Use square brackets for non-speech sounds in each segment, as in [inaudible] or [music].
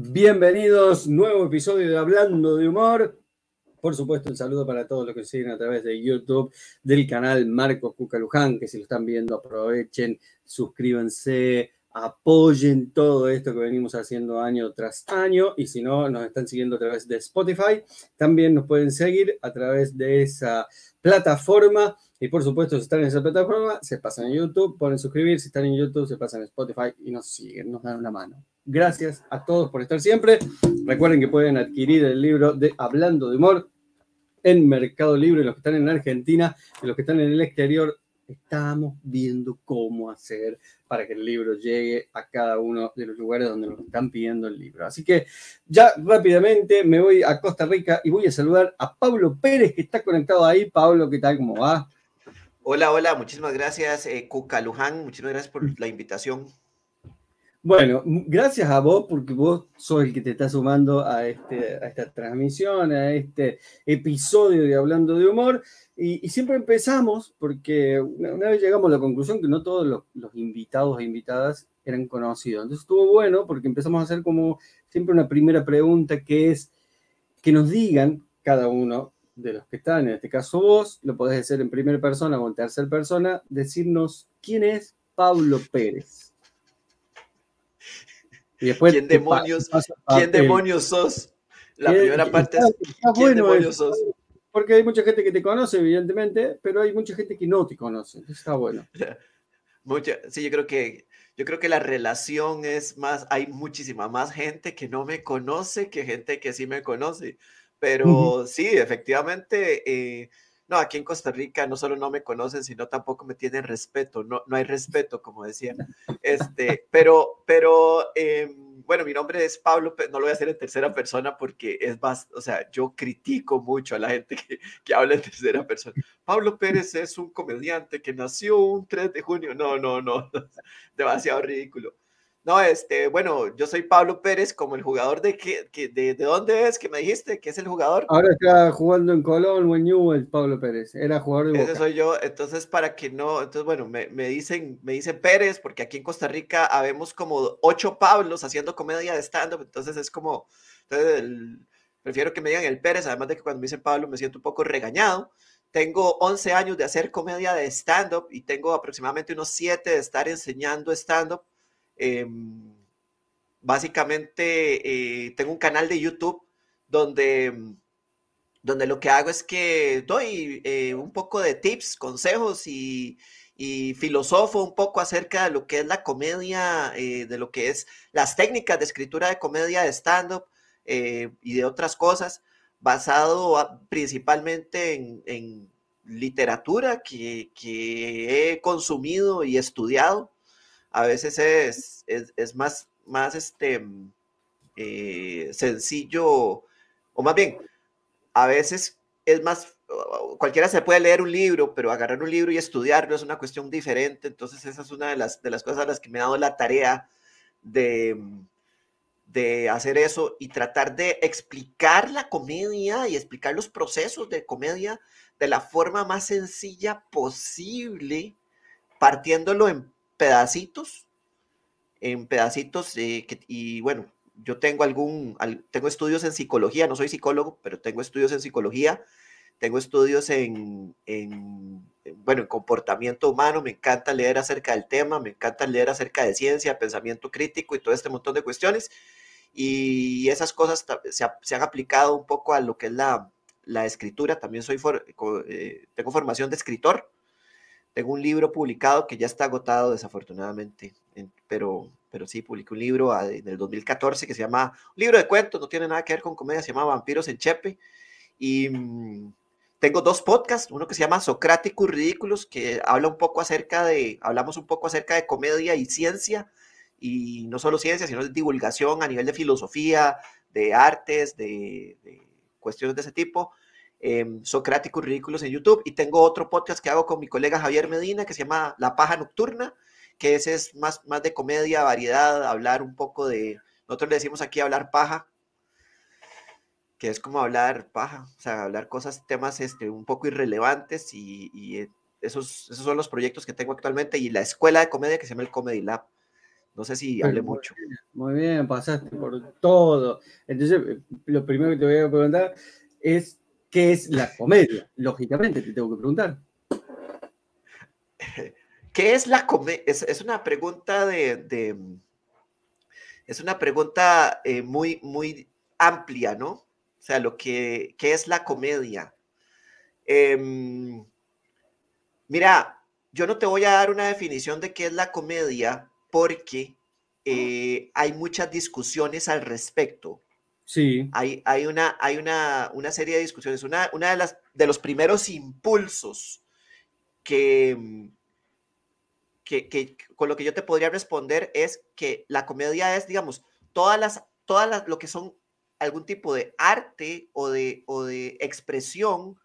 Bienvenidos, nuevo episodio de Hablando de Humor. Por supuesto, un saludo para todos los que siguen a través de YouTube del canal Marcos Cucaluján, que si lo están viendo aprovechen, suscríbanse, apoyen todo esto que venimos haciendo año tras año y si no, nos están siguiendo a través de Spotify, también nos pueden seguir a través de esa plataforma y por supuesto, si están en esa plataforma, se pasan en YouTube, ponen suscribir, si están en YouTube, se pasan en Spotify y nos siguen, nos dan una mano. Gracias a todos por estar siempre. Recuerden que pueden adquirir el libro de Hablando de Humor en Mercado Libre, los que están en Argentina y los que están en el exterior estamos viendo cómo hacer para que el libro llegue a cada uno de los lugares donde nos están pidiendo el libro. Así que ya rápidamente me voy a Costa Rica y voy a saludar a Pablo Pérez, que está conectado ahí. Pablo, ¿qué tal? ¿Cómo va? Hola, hola, muchísimas gracias, eh, Cuca Luján, muchísimas gracias por la invitación. Bueno, gracias a vos porque vos sos el que te está sumando a, este, esta transmisión, a este episodio de Hablando de Humor. Y, siempre empezamos porque una, vez llegamos a la conclusión que no todos los, los, invitados e invitadas eran conocidos. Entonces estuvo bueno porque empezamos a hacer como siempre una primera pregunta que es que nos digan cada uno de los que están, en este caso vos, lo podés hacer en primera persona o en tercera persona, decirnos quién es Pablo Pérez. ¿Quién demonios, ¿quién demonios sos? La primera parte es ¿quién demonios sos? Porque hay mucha gente que te conoce, evidentemente, pero hay mucha gente que no te conoce. Está bueno. [laughs] Mucha, sí, yo creo que yo creo que la relación es más, hay muchísima más gente que no me conoce que gente que sí me conoce. Pero sí, efectivamente, eh, no, aquí en Costa Rica no solo no me conocen, sino tampoco me tienen respeto, no, no hay respeto, como decía. Este, pero, pero, em, bueno, mi nombre es Pablo, no lo voy a hacer en tercera persona porque es más, o sea, yo critico mucho a la gente que, que habla en tercera persona. Pablo Pérez es un comediante que nació un 3 de junio, no, no, no, [laughs] demasiado ridículo. No, este, bueno, yo soy Pablo Pérez, como el jugador de que, de, de, dónde es que me dijiste que es el jugador. Ahora está jugando en Colón o en Newell, Pablo Pérez. Era jugador de Boca. Ese soy yo. Entonces, para que no, entonces, bueno, me, me, dicen, me dicen Pérez, porque aquí en Costa Rica habemos como ocho Pablos haciendo comedia de stand-up. Entonces es como, entonces prefiero que me digan el Pérez, además de que cuando me dicen Pablo me siento un poco regañado. Tengo 11 años de hacer comedia de stand-up y tengo aproximadamente unos 7 de estar enseñando stand-up. Em, básicamente eh, tengo un canal de YouTube donde, donde lo que hago es que doy eh, un poco de tips, consejos y, filosofo un poco acerca de lo que es la comedia, eh, de lo que es las técnicas de escritura de comedia de stand-up y de otras cosas, basado principalmente en, literatura que he consumido y estudiado a veces es, es, más, más este, eh, sencillo, o más bien, a veces es más, cualquiera se puede leer un libro, pero agarrar un libro y estudiarlo es una cuestión diferente, entonces esa es una de las, de las cosas a las que me he dado la tarea de, de hacer eso y tratar de explicar la comedia y explicar los procesos de comedia de la forma más sencilla posible, partiéndolo en pedacitos, en pedacitos, eh, y bueno, yo tengo algún, tengo estudios en psicología, no soy psicólogo, pero tengo estudios en psicología, tengo estudios en, bueno, en comportamiento humano, me encanta leer acerca del tema, me encanta leer acerca de ciencia, pensamiento crítico y todo este montón de cuestiones. Y esas cosas se, han aplicado un poco a lo que es la, la escritura. También soy eh, tengo formación de escritor. Tengo un libro publicado que ya está agotado desafortunadamente, pero, pero sí, publiqué un libro ah, en el 2014 que se llama, libro de cuentos, no tiene nada que ver con comedia, se llama Vampiros en Chepe. Y mm, tengo dos podcasts, uno que se llama Socráticos Ridículos, que habla un poco acerca de, hablamos un poco acerca de comedia y ciencia, y no solo ciencia, sino de divulgación a nivel de filosofía, de artes, de, de cuestiones de ese tipo eh, Socráticos Ridículos en YouTube. Y tengo otro podcast que hago con mi colega Javier Medina que se llama La Paja Nocturna, que ese es más, más de comedia, variedad, hablar un poco de, nosotros le decimos aquí hablar paja, que es como hablar paja, o sea, hablar cosas, temas este, un poco irrelevantes y, y eh, esos, esos son los proyectos que tengo actualmente y la escuela de comedia que se llama el Comedy Lab No sé si hable mucho. muy bien, pasaste por todo. Entonces, lo primero que te voy a preguntar es, ¿qué es la comedia? Lógicamente, te tengo que preguntar. ¿Qué es la comedia? Es, una pregunta de, es una pregunta eh, muy, muy amplia, ¿no? O sea, lo que, ¿qué es la comedia? Em, mira, yo no te voy a dar una definición de qué es la comedia porque eh, hay muchas discusiones al respecto. Sí. Hay, hay, una, hay una, una serie de discusiones. Una, una de, las, de los primeros impulsos que, que, con lo que yo te podría responder es que la comedia es, digamos, todas las, todas las, lo que son algún tipo de arte o de, o de expresión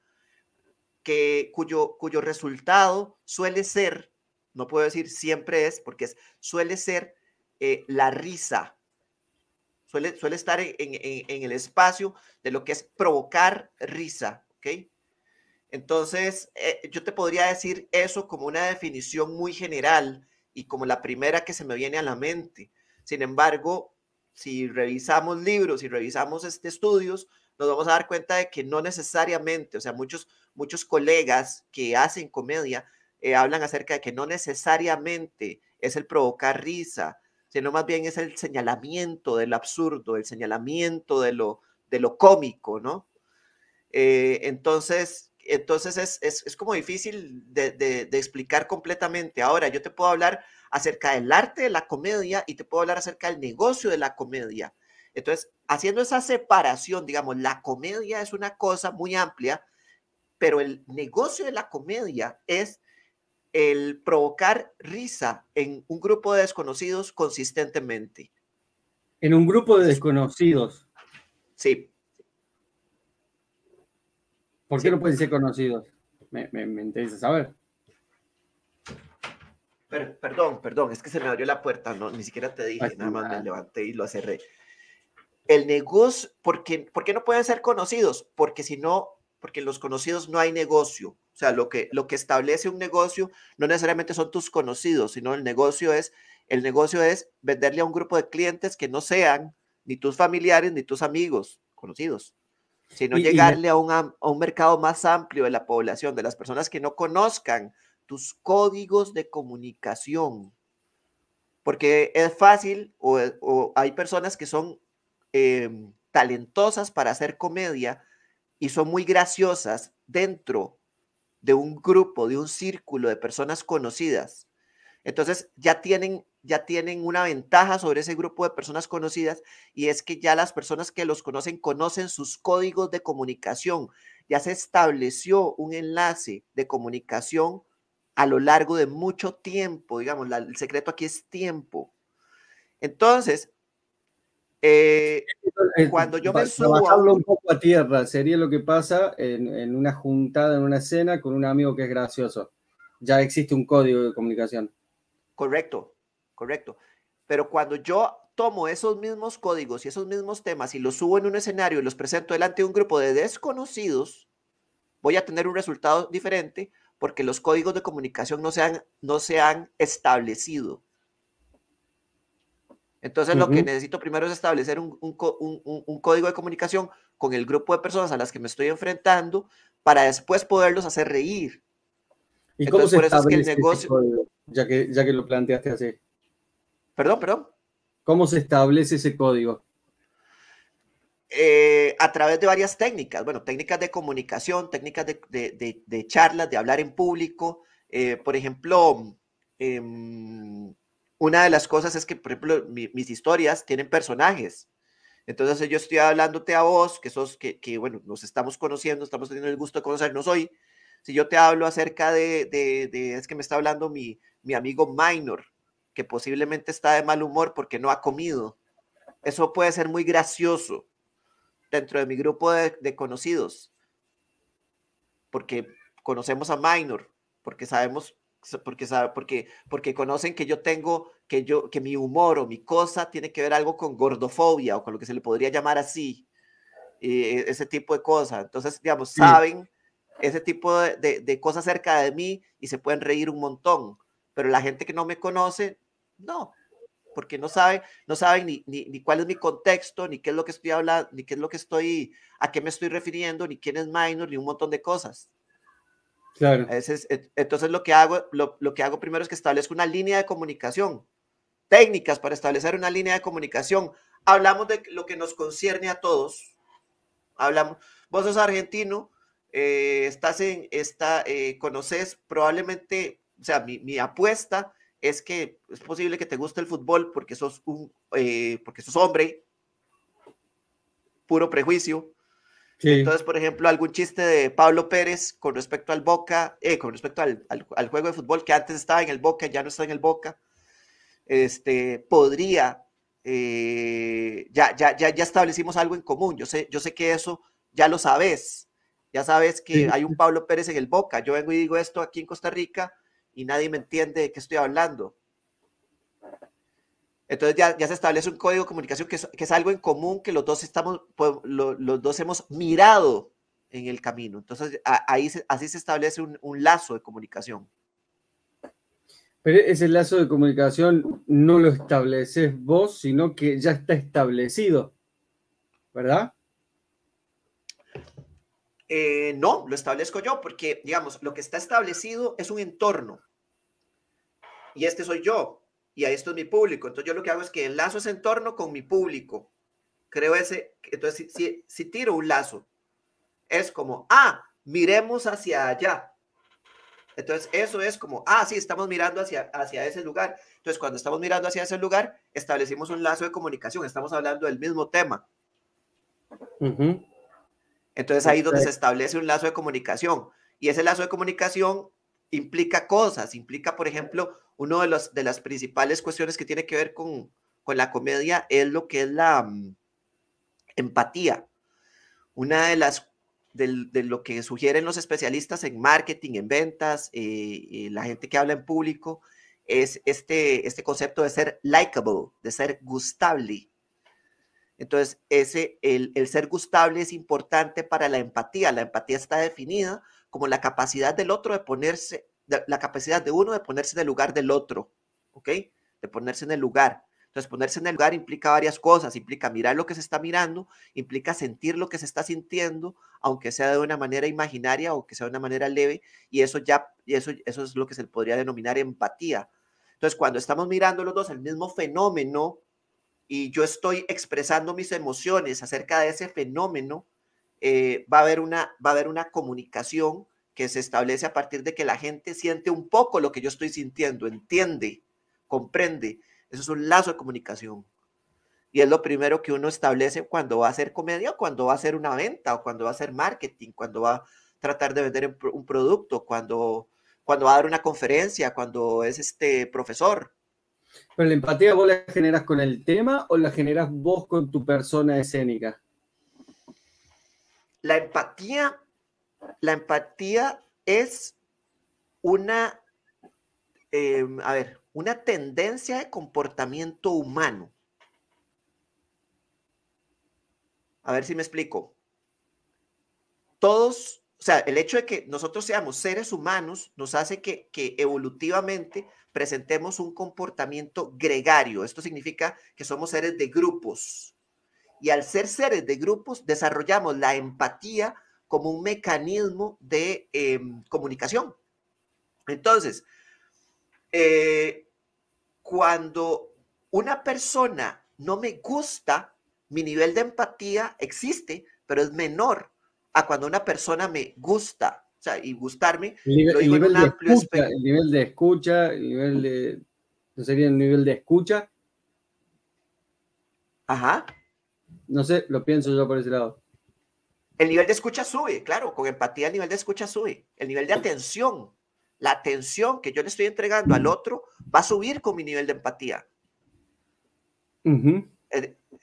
que, cuyo, cuyo resultado suele ser, no puedo decir siempre es, porque es, suele ser eh, la risa. Suele, suele estar en, en, el espacio de lo que es provocar risa, ¿ok? Entonces, eh, yo te podría decir eso como una definición muy general y como la primera que se me viene a la mente. Sin embargo, si revisamos libros y revisamos este estudios, nos vamos a dar cuenta de que no necesariamente, o sea, muchos, muchos colegas que hacen comedia eh, hablan acerca de que no necesariamente es el provocar risa, sino más bien es el señalamiento del absurdo, el señalamiento de lo, de lo cómico, ¿no? Eh, entonces, entonces es, es, es como difícil de, de, de, explicar completamente. Ahora, yo te puedo hablar acerca del arte de la comedia y te puedo hablar acerca del negocio de la comedia. Entonces, haciendo esa separación, digamos, la comedia es una cosa muy amplia, pero el negocio de la comedia es el provocar risa en un grupo de desconocidos consistentemente. En un grupo de desconocidos. Sí. ¿Por qué no pueden ser conocidos? Me, interesa saber. perdón, perdón, es que se me abrió la puerta, no, ni siquiera te dije, nada más me levanté y lo cerré. El negocio, ¿por qué, ¿por qué no pueden ser conocidos? Porque si no, porque en los conocidos no hay negocio. O sea, lo que, lo que establece un negocio no necesariamente son tus conocidos, sino el negocio es, el negocio es venderle a un grupo de clientes que no sean ni tus familiares ni tus amigos conocidos sino llegarle a, un, a un mercado más amplio de la población, de las personas que no conozcan tus códigos de comunicación. Porque es fácil o, o hay personas que son eh, talentosas para hacer comedia y son muy graciosas dentro de un grupo, de un círculo de personas conocidas. Entonces ya tienen ya tienen una ventaja sobre ese grupo de personas conocidas y es que ya las personas que los conocen conocen sus códigos de comunicación. Ya se estableció un enlace de comunicación a lo largo de mucho tiempo, digamos, el secreto aquí es tiempo. Entonces, eh, cuando yo me subo a un... poco a tierra, sería lo que pasa en, en una juntada, en una cena con un amigo que es gracioso. Ya existe un código de comunicación. Correcto, correcto. Pero cuando yo tomo esos mismos códigos y esos mismos temas y los subo en un escenario y los presento delante de un grupo de desconocidos, voy a tener un resultado diferente porque los códigos de comunicación no se han, no se han establecido. Entonces, lo que necesito primero es establecer un, código de comunicación con el grupo de personas a las que me estoy enfrentando para después poderlos hacer reír. ¿Y cómo se por eso es que el negocio... ya, que, ya que lo planteaste así. Perdón, perdón. ¿Cómo se establece ese código? Eh, a través de varias técnicas, bueno, técnicas de comunicación, técnicas de, charlas, de hablar en público. Eh, por ejemplo, em, una de las cosas es que, por ejemplo, mis historias tienen personajes. Entonces yo estoy hablándote a vos, que sos, que, que, bueno, nos estamos conociendo, estamos teniendo el gusto de conocernos hoy. Si yo te hablo acerca de, de es que me está hablando mi, mi amigo Minor, que posiblemente está de mal humor porque no ha comido. Eso puede ser muy gracioso dentro de mi grupo de, conocidos, porque conocemos a Minor, porque sabemos, porque, porque, porque conocen que yo tengo, que yo, que mi humor o mi cosa tiene que ver algo con gordofobia o con lo que se le podría llamar así, eh, ese tipo de cosas. Entonces, digamos, saben ese tipo de, de cosas cerca de mí y se pueden reír un montón, pero la gente que no me conoce no. porque no saben, no saben ni, ni, cuál es mi contexto, ni qué es lo que estoy hablando, ni qué es lo que estoy, a qué me estoy refiriendo, ni quién es minor, ni un montón de cosas. Claro. entonces lo que hago, lo, lo, que hago primero es que establezco una línea de comunicación, técnicas para establecer una línea de comunicación. Hablamos de lo que nos concierne a todos. Hablamos, vos sos argentino, eh, estás en, esta, eh, conoces probablemente, o sea, mi, mi, apuesta es que es posible que te guste el fútbol porque sos un, eh, porque sos hombre, puro prejuicio. Entonces, por ejemplo, algún chiste de Pablo Pérez con respecto al Boca, con respecto al, al, juego de fútbol que antes estaba en el Boca, ya no está en el Boca, este, podría, ya, ya, ya, ya establecimos algo en común. Yo sé, yo sé que eso ya lo sabes, ya sabes que hay un Pablo Pérez en el Boca. Yo vengo y digo esto aquí en Costa Rica y nadie me entiende de qué estoy hablando. Entonces ya, ya se establece un código de comunicación que es, algo en común que los dos estamos, pues, los dos hemos mirado en el camino. Entonces ahí así se establece un, un lazo de comunicación. Pero ese lazo de comunicación no lo estableces vos, sino que ya está establecido, ¿verdad? Eh, no, lo establezco yo porque, digamos, lo que está establecido es un entorno. Y este soy yo. Y esto es mi público. Entonces yo lo que hago es que enlazo ese entorno con mi público. Creo ese. Entonces, si, si, tiro un lazo, es como, ah, miremos hacia allá. Entonces, eso es como, ah, sí, estamos mirando hacia, hacia ese lugar. Entonces, cuando estamos mirando hacia ese lugar, establecimos un lazo de comunicación, estamos hablando del mismo tema. Entonces ahí donde se establece un lazo de comunicación. Y ese lazo de comunicación implica cosas, implica, por ejemplo, una de, los, de las principales cuestiones que tiene que ver con, con la comedia es lo que es la mm, empatía. Una de las de, lo que sugieren los especialistas en marketing, en ventas, eh, la gente que habla en público, es este, este concepto de ser likable, de ser gustable. Entonces, ese, el, ser gustable es importante para la empatía. La empatía está definida como la capacidad del otro de ponerse, la capacidad de uno de ponerse en el lugar del otro, ¿ok? De ponerse en el lugar. Entonces, ponerse en el lugar implica varias cosas, implica mirar lo que se está mirando, implica sentir lo que se está sintiendo, aunque sea de una manera imaginaria o que sea de una manera leve, y eso ya, y eso, eso es lo que se podría denominar empatía. Entonces, cuando estamos mirando los dos el mismo fenómeno, y yo estoy expresando mis emociones acerca de ese fenómeno, eh, va, a haber una, va a haber una comunicación que se establece a partir de que la gente siente un poco lo que yo estoy sintiendo, entiende, comprende. Eso es un lazo de comunicación. Y es lo primero que uno establece cuando va a hacer comedia, cuando va a hacer una venta, o cuando va a hacer marketing, cuando va a tratar de vender un producto, cuando, cuando va a dar una conferencia, cuando es este profesor. ¿Pero la empatía vos la generas con el tema o la generas vos con tu persona escénica? La empatía, la empatía es una, em, a ver, una tendencia de comportamiento humano. A ver si me explico. Todos, o sea, el hecho de que nosotros seamos seres humanos nos hace que, que evolutivamente presentemos un comportamiento gregario. Esto significa que somos seres de grupos. Y al ser seres de grupos, desarrollamos la empatía como un mecanismo de em, comunicación. Entonces, eh, cuando una persona no me gusta, mi nivel de empatía existe, pero es menor a cuando una persona me gusta sea, y gustarme. El nivel, de escucha, el nivel de escucha, el nivel de. ¿No sería el nivel de escucha? Ajá. No sé, lo pienso yo por ese lado. El nivel de escucha sube, claro, con empatía el nivel de escucha sube. El nivel de atención, la atención que yo le estoy entregando al otro va a subir con mi nivel de empatía.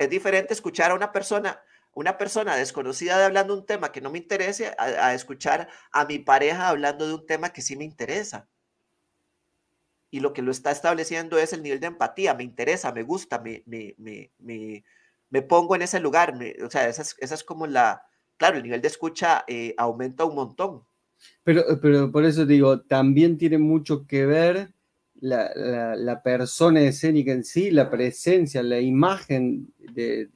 Es, diferente escuchar a una persona una persona desconocida de un tema que no me interese a, escuchar a mi pareja hablando de un tema que sí me interesa. Y lo que lo está estableciendo es el nivel de empatía. Me interesa, me gusta, me, me, me, me pongo en ese lugar. o sea, esa es, como la... Claro, el nivel de escucha eh, aumenta un montón. Pero, pero por eso digo, también tiene mucho que ver la, persona escénica en sí, la presencia, la imagen de,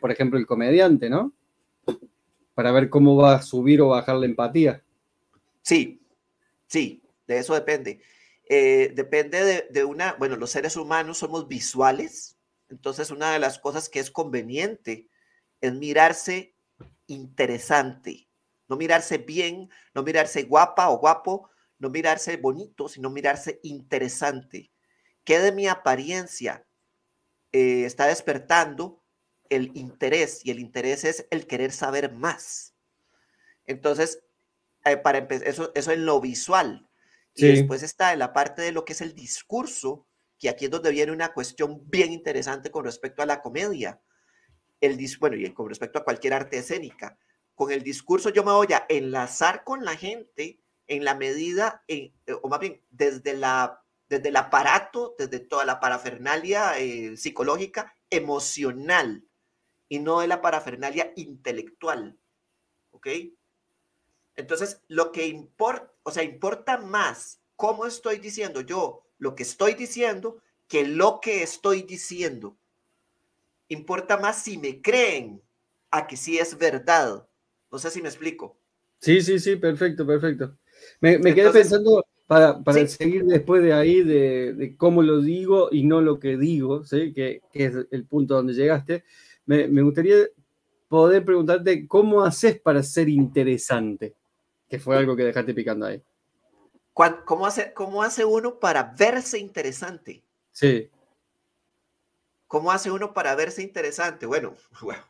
por ejemplo, el comediante, ¿no? Para ver cómo va a subir o bajar la empatía. Sí, sí, de eso depende. Eh, depende de, de, una, bueno, los seres humanos somos visuales, entonces una de las cosas que es conveniente es mirarse interesante, no mirarse bien, no mirarse guapa o guapo, no mirarse bonito, sino mirarse interesante. ¿Qué de mi apariencia eh, está despertando el interés? Y el interés es el querer saber más. Entonces, eh, para empezar, eso, eso en lo visual. Y después está en la parte de lo que es el discurso, que aquí es donde viene una cuestión bien interesante con respecto a la comedia. El, bueno, y con respecto a cualquier arte escénica. Con el discurso yo me voy a enlazar con la gente en la medida, en, eh, o más bien desde, la, desde el aparato, desde toda la parafernalia eh, psicológica, emocional, y no de la parafernalia intelectual. ¿Ok? Entonces, lo que importa, o sea, importa más cómo estoy diciendo yo lo que estoy diciendo que lo que estoy diciendo. Importa más si me creen a que sí es verdad. No sé si me explico. Sí, sí, sí, perfecto, perfecto. Me, quedé pensando para, seguir después de ahí de, cómo lo digo y no lo que digo, ¿sí? que, es el punto donde llegaste. Me, gustaría poder preguntarte cómo haces para ser interesante, que fue algo que dejaste picando ahí. ¿Cómo hace, cómo hace uno para verse interesante? Sí. ¿Cómo hace uno para verse interesante? Bueno, [laughs] bueno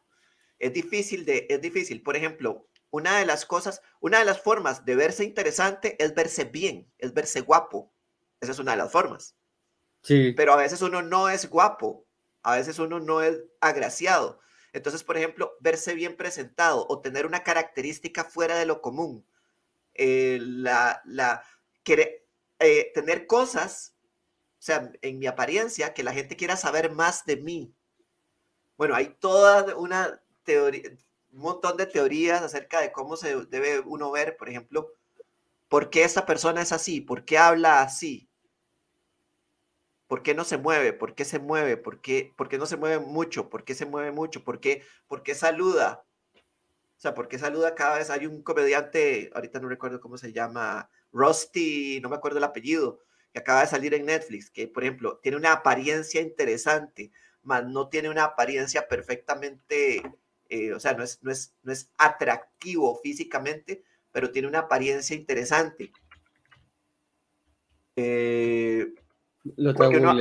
es difícil de, es difícil. Por ejemplo, una de las cosas, una de las formas de verse interesante es verse bien, es verse guapo. Esa es una de las formas. Sí. Pero a veces uno no es guapo, a veces uno no es agraciado. Entonces, por ejemplo, verse bien presentado o tener una característica fuera de lo común. Eh, la, la, eh, tener cosas, o sea, en mi apariencia, que la gente quiera saber más de mí. Bueno, hay toda una teoría, un montón de teorías acerca de cómo se debe uno ver, por ejemplo, por qué esta persona es así, por qué habla así, por qué no se mueve, por qué se mueve, por qué, por qué no se mueve mucho, por qué se mueve mucho, por qué, por qué saluda. O sea, por qué saluda cada vez. Hay un comediante, ahorita no recuerdo cómo se llama, Rusty, no me acuerdo el apellido, que acaba de salir en Netflix, que por ejemplo tiene una apariencia interesante, mas no tiene una apariencia perfectamente eh, o sea, no es, no, es, no es atractivo físicamente, pero tiene una apariencia interesante. Eh,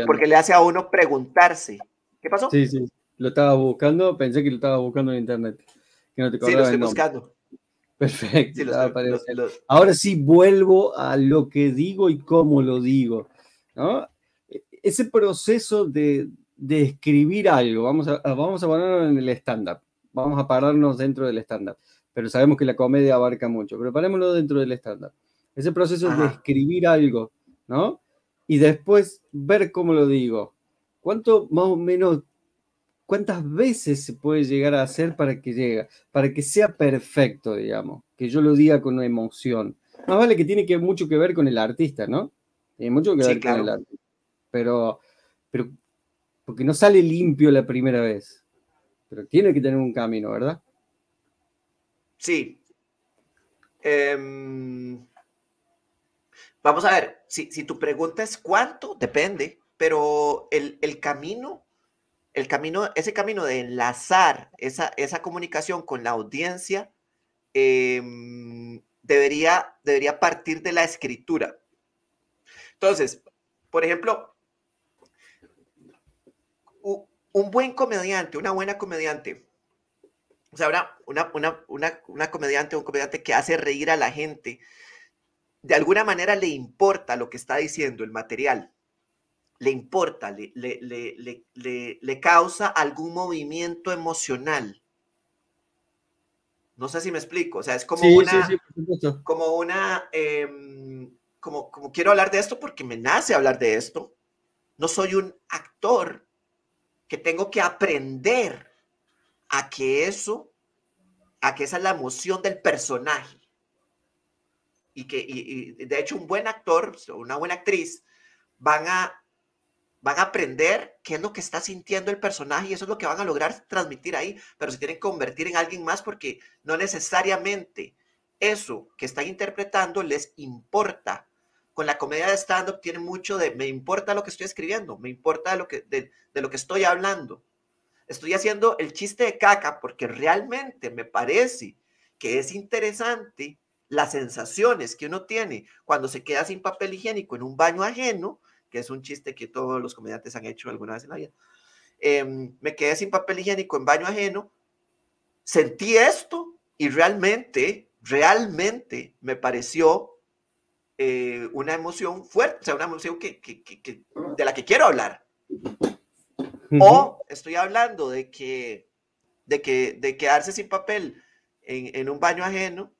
porque, le hace a uno preguntarse. ¿Qué pasó? Sí, sí, lo estaba buscando, pensé que lo estaba buscando en internet. Que no te sí, lo estoy buscando. Perfecto. Ahora sí vuelvo a lo que digo y cómo lo digo. ¿no? E, ese proceso de, de escribir algo, vamos a, vamos a ponerlo en el stand-up vamos a pararnos dentro del estándar. Pero sabemos que la comedia abarca mucho, pero parémoslo dentro del estándar. Ese proceso de escribir algo, ¿no? Y después ver cómo lo digo. ¿Cuánto más o menos, cuántas veces se puede llegar a hacer para que llegue, para que sea perfecto, digamos? Que yo lo diga con una emoción. Más vale que tiene que mucho que ver con el artista, ¿no? Tiene mucho que ver con el artista. Pero, pero, porque no sale limpio la primera vez pero tiene que tener un camino, ¿verdad? Sí. Em, vamos a ver, si, tu pregunta es cuánto, depende, pero el, camino, el camino, ese camino de enlazar esa, esa comunicación con la audiencia, em, debería, debería partir de la escritura. Entonces, por ejemplo, un buen comediante, una buena comediante, o sea, una, una, comediante o un comediante que hace reír a la gente, de alguna manera le importa lo que está diciendo el material, le importa, le, le, causa algún movimiento emocional. No sé si me explico, o sea, es como una, como una, em, como, como quiero hablar de esto porque me nace hablar de esto. No soy un actor que tengo que aprender a que eso, a que esa es la emoción del personaje. Y que, y, de hecho, un buen actor, una buena actriz, van a, van a aprender qué es lo que está sintiendo el personaje y eso es lo que van a lograr transmitir ahí, pero se tienen que convertir en alguien más porque no necesariamente eso que están interpretando les importa. Con la comedia de stand-up tiene mucho de me importa lo que estoy escribiendo, me importa lo que, de, lo que estoy hablando. Estoy haciendo el chiste de caca porque realmente me parece que es interesante las sensaciones que uno tiene cuando se queda sin papel higiénico en un baño ajeno, que es un chiste que todos los comediantes han hecho alguna vez en la vida. Em, me quedé sin papel higiénico en baño ajeno, sentí esto y realmente, realmente me pareció eh, una emoción fuerte, o sea, una emoción que, de la que quiero hablar. O estoy hablando de que, de que de quedarse sin papel en, en un baño ajeno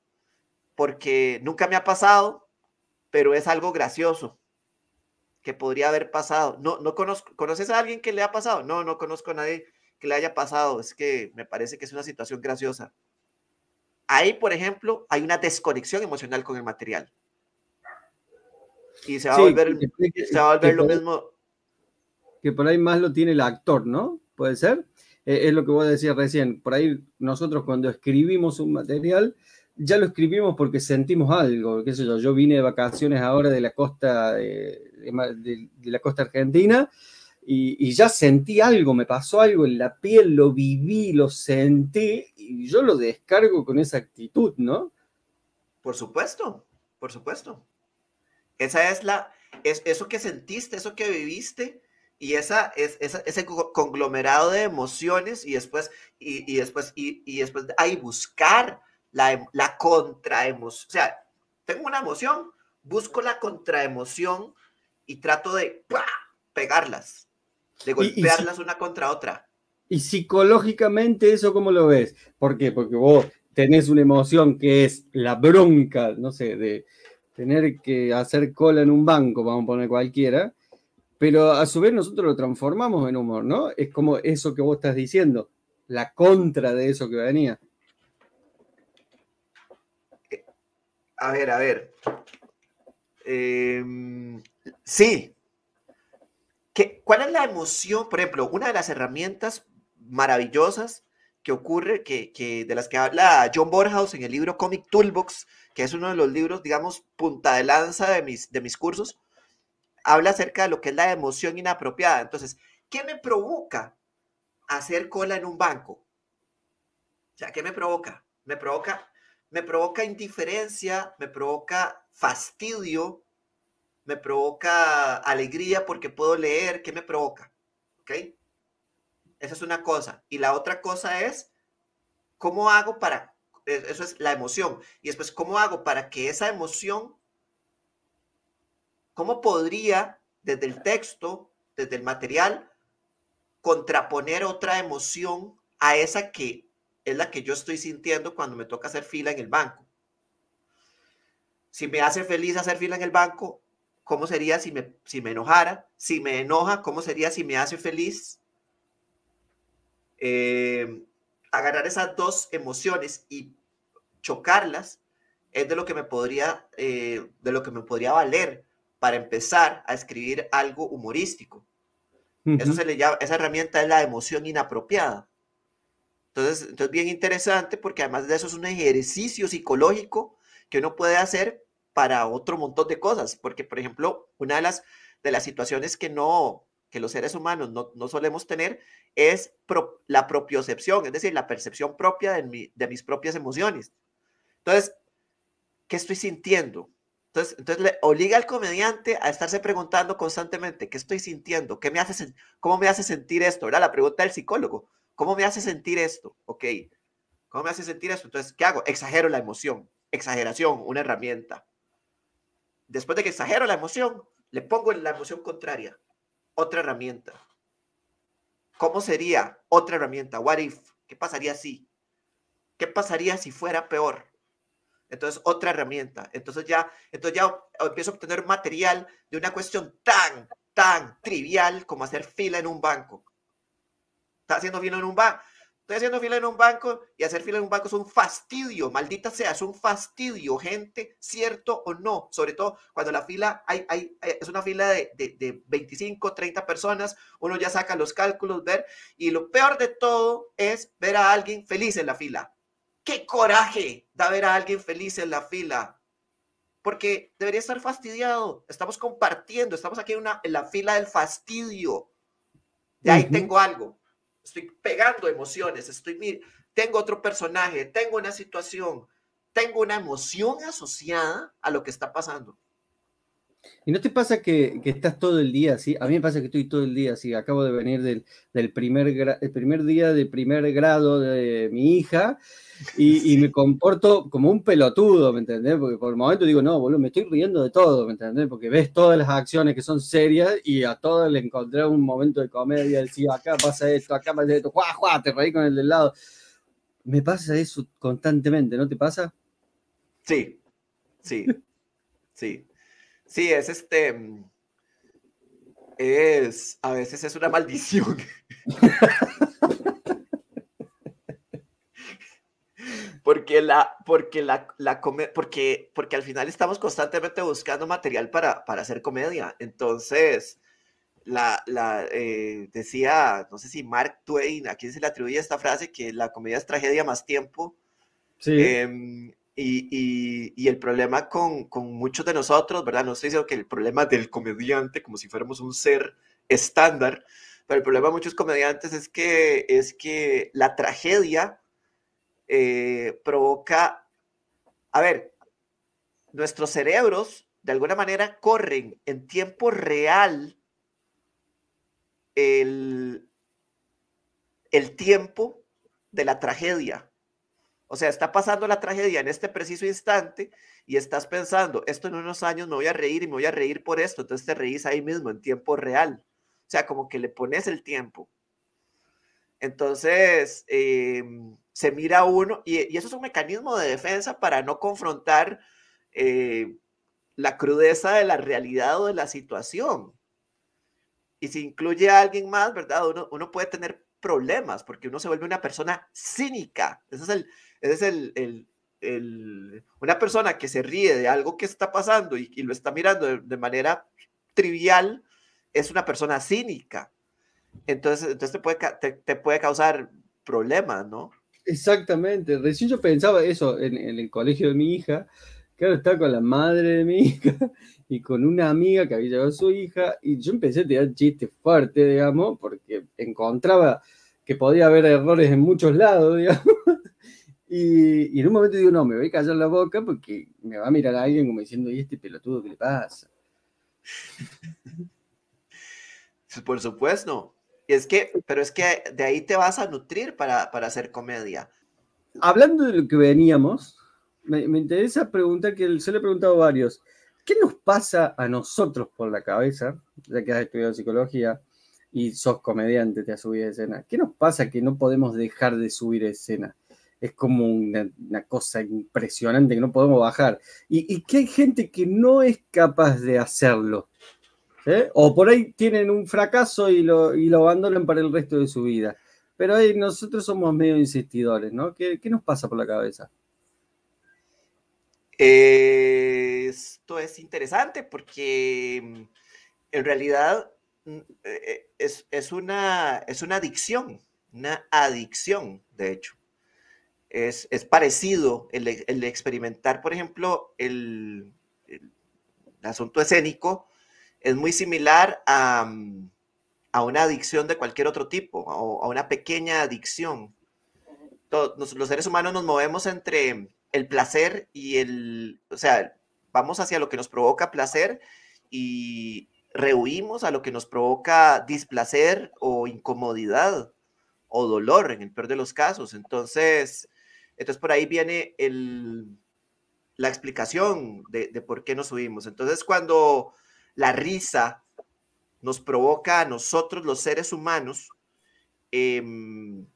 porque nunca me ha pasado, pero es algo gracioso que podría haber pasado. No, no conozco, ¿conoces a alguien que le ha pasado? No, no conozco a nadie que le haya pasado. Es que me parece que es una situación graciosa. Ahí, por ejemplo, hay una desconexión emocional con el material. Y se va a volver, se va a volver lo mismo. Que por ahí más lo tiene el actor, ¿no? Puede ser. Eh, es lo que vos decías recién. Por ahí nosotros cuando escribimos un material, ya lo escribimos porque sentimos algo, qué sé yo, yo vine de vacaciones ahora de la costa de, la costa argentina y, ya sentí algo, me pasó algo en la piel, lo viví, lo sentí y yo lo descargo con esa actitud, ¿no? Por supuesto, por supuesto. Esa es la, es eso que sentiste, eso que viviste y esa, es, ese conglomerado de emociones y después, y, y después, y, y después, ahí buscar la, em, la contraemoción. O sea, tengo una emoción, busco la contraemoción y trato de pegarlas, de golpearlas una contra otra. Y psicológicamente, ¿eso cómo lo ves? ¿Por qué? Porque vos tenés una emoción que es la bronca, no sé, de tener que hacer cola en un banco, vamos a poner cualquiera, pero a su vez nosotros lo transformamos en humor, ¿no? Es como eso que vos estás diciendo, la contra de eso que venía. A ver, a ver. Em, sí. ¿Qué, ¿Cuál es la emoción? Por ejemplo, una de las herramientas maravillosas que ocurre, que, de las que habla John Borhaus en el libro Comic Toolbox, que es uno de los libros, digamos, punta de lanza de mis, de mis cursos, habla acerca de lo que es la emoción inapropiada. Entonces, ¿qué me provoca hacer cola en un banco? O sea, ¿qué me provoca? Me provoca me provoca indiferencia, me provoca fastidio, me provoca alegría porque puedo leer, ¿qué me provoca? ¿Ok? Esa es una cosa. Y la otra cosa es, ¿cómo hago para, eso es la emoción, y después, ¿cómo hago para que esa emoción, cómo podría desde el texto, desde el material, contraponer otra emoción a esa que es la que yo estoy sintiendo cuando me toca hacer fila en el banco. Si me hace feliz hacer fila en el banco, ¿cómo sería si me, si me enojara? Si me enoja, ¿cómo sería si me hace feliz? Eh, agarrar esas dos emociones y chocarlas es de lo que me podría, eh, de lo que me podría valer para empezar a escribir algo humorístico. Eso se le llama, esa herramienta es la emoción inapropiada. Entonces, entonces, bien interesante porque además de eso es un ejercicio psicológico que uno puede hacer para otro montón de cosas. Porque, por ejemplo, una de las, de las situaciones que no, que los seres humanos no, no solemos tener es la propiocepción, es decir, la percepción propia de, mi, de mis propias emociones. Entonces, ¿qué estoy sintiendo? Entonces, entonces le obliga al comediante a estarse preguntando constantemente, ¿qué estoy sintiendo? ¿Qué me hace, ¿Cómo me hace sentir esto? ¿verdad? La pregunta del psicólogo. ¿Cómo me hace sentir esto? Ok. ¿Cómo me hace sentir esto? Entonces, ¿qué hago? Exagero la emoción. Exageración, una herramienta. Después de que exagero la emoción, le pongo la emoción contraria. Otra herramienta. ¿Cómo sería otra herramienta? What if? ¿Qué pasaría si? ¿Qué pasaría si fuera peor? Entonces, otra herramienta. Entonces ya, entonces ya empiezo a obtener material de una cuestión tan, tan trivial como hacer fila en un banco está haciendo fila en un banco, Estoy haciendo fila en un banco y hacer fila en un banco es un fastidio, maldita sea, es un fastidio, gente, cierto o no. Sobre todo cuando la fila hay, hay, es una fila de, de, de 25, 30 personas, uno ya saca los cálculos, ver, y lo peor de todo es ver a alguien feliz en la fila. ¡Qué coraje da ver a alguien feliz en la fila! Porque debería estar fastidiado. Estamos compartiendo, estamos aquí en, una, en la fila del fastidio. De ahí tengo algo estoy pegando emociones, estoy, tengo otro personaje, tengo una situación, tengo una emoción asociada a lo que está pasando. ¿Y no te pasa que, estás todo el día así? A mí me pasa que estoy todo el día así. Acabo de venir del, primer, el primer día de primer grado de mi hija y, me comporto como un pelotudo, ¿me entendés? Porque por el momento digo, no, boludo, me estoy riendo de todo, ¿me entendés? Porque ves todas las acciones que son serias y a todas le encontré un momento de comedia, decir, acá pasa esto, acá pasa esto, ¡juá, juá! Te reí con el del lado. Me pasa eso constantemente, ¿no te pasa? Sí, sí, sí. Sí, es este. Es. A veces es una maldición. [laughs] porque la, porque la, la porque, porque al final estamos constantemente buscando material para, para hacer comedia. Entonces, la, la eh, decía, no sé si Mark Twain, a quién se le atribuye esta frase, que la comedia es tragedia más tiempo. Sí. Em, y, y, el problema con, con, muchos de nosotros, ¿verdad? No estoy diciendo que el problema del comediante, como si fuéramos un ser estándar, pero el problema de muchos comediantes es que, es que la tragedia eh, provoca, a ver, nuestros cerebros de alguna manera corren en tiempo real el, el tiempo de la tragedia. O sea, está pasando la tragedia en este preciso instante y estás pensando, esto en unos años me voy a reír y me voy a reír por esto. Entonces te reís ahí mismo en tiempo real. O sea, como que le pones el tiempo. Entonces, em, se mira uno, y, eso es un mecanismo de defensa para no confrontar eh, la crudeza de la realidad o de la situación. Y si incluye a alguien más, ¿verdad? Uno, puede tener problemas porque uno se vuelve una persona cínica. Ese es el, es el, el, una persona que se ríe de algo que está pasando y, lo está mirando de, manera trivial, es una persona cínica. Entonces, entonces te, puede, te puede causar problemas, ¿no? Exactamente. Recién yo pensaba eso en, el colegio de mi hija. Claro, estaba con la madre de mi [laughs] hija y con una amiga que había llevado a su hija. Y yo empecé a tirar chistes fuertes, digamos, porque encontraba que podía haber errores en muchos lados, [laughs] digamos. Y, en un momento digo, no, me voy a callar la boca porque me va a mirar a alguien como diciendo, ¿y este pelotudo qué le pasa? [laughs] Por supuesto. Y es que, pero es que de ahí te vas a nutrir para, para hacer comedia. Hablando de lo que veníamos, me, interesa preguntar, que se le he preguntado a varios, ¿qué nos pasa a nosotros por la cabeza, ya que has estudiado psicología y sos comediante, te has subido a escena? ¿Qué nos pasa que no podemos dejar de subir a escena? Es como una, cosa impresionante que no podemos bajar. Y, que hay gente que no es capaz de hacerlo. ¿eh? O por ahí tienen un fracaso y lo, abandonan para el resto de su vida. Pero nosotros somos medio insistidores, ¿no? ¿Qué, nos pasa por la cabeza? esto es interesante porque mm, en realidad mm, eh, una, es una adicción, una adicción, de hecho. Es, parecido el, experimentar, por ejemplo, el, el asunto escénico es muy similar a, mm, a una adicción de cualquier otro tipo, o a una pequeña adicción. Los seres humanos nos movemos entre el placer y el, o sea, vamos hacia lo que nos provoca placer y rehuimos a lo que nos provoca displacer o incomodidad o dolor en el peor de los casos. Entonces, entonces por ahí viene la explicación de, por qué nos huimos. Entonces, cuando la risa nos provoca a nosotros, los seres humanos, em,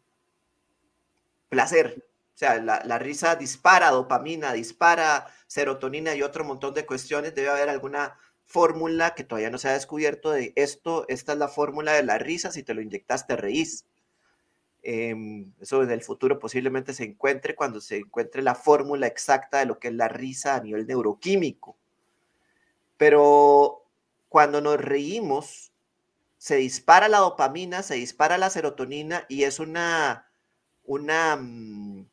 placer. O sea, la, risa dispara dopamina, dispara serotonina y otro montón de cuestiones. Debe haber alguna fórmula que todavía no se ha descubierto de esto. Esta es la fórmula de la risa. Si te lo inyectaste, reís. Em, eso en el futuro posiblemente se encuentre cuando se encuentre la fórmula exacta de lo que es la risa a nivel neuroquímico. Pero cuando nos reímos, se dispara la dopamina, se dispara la serotonina y es una, una, mm,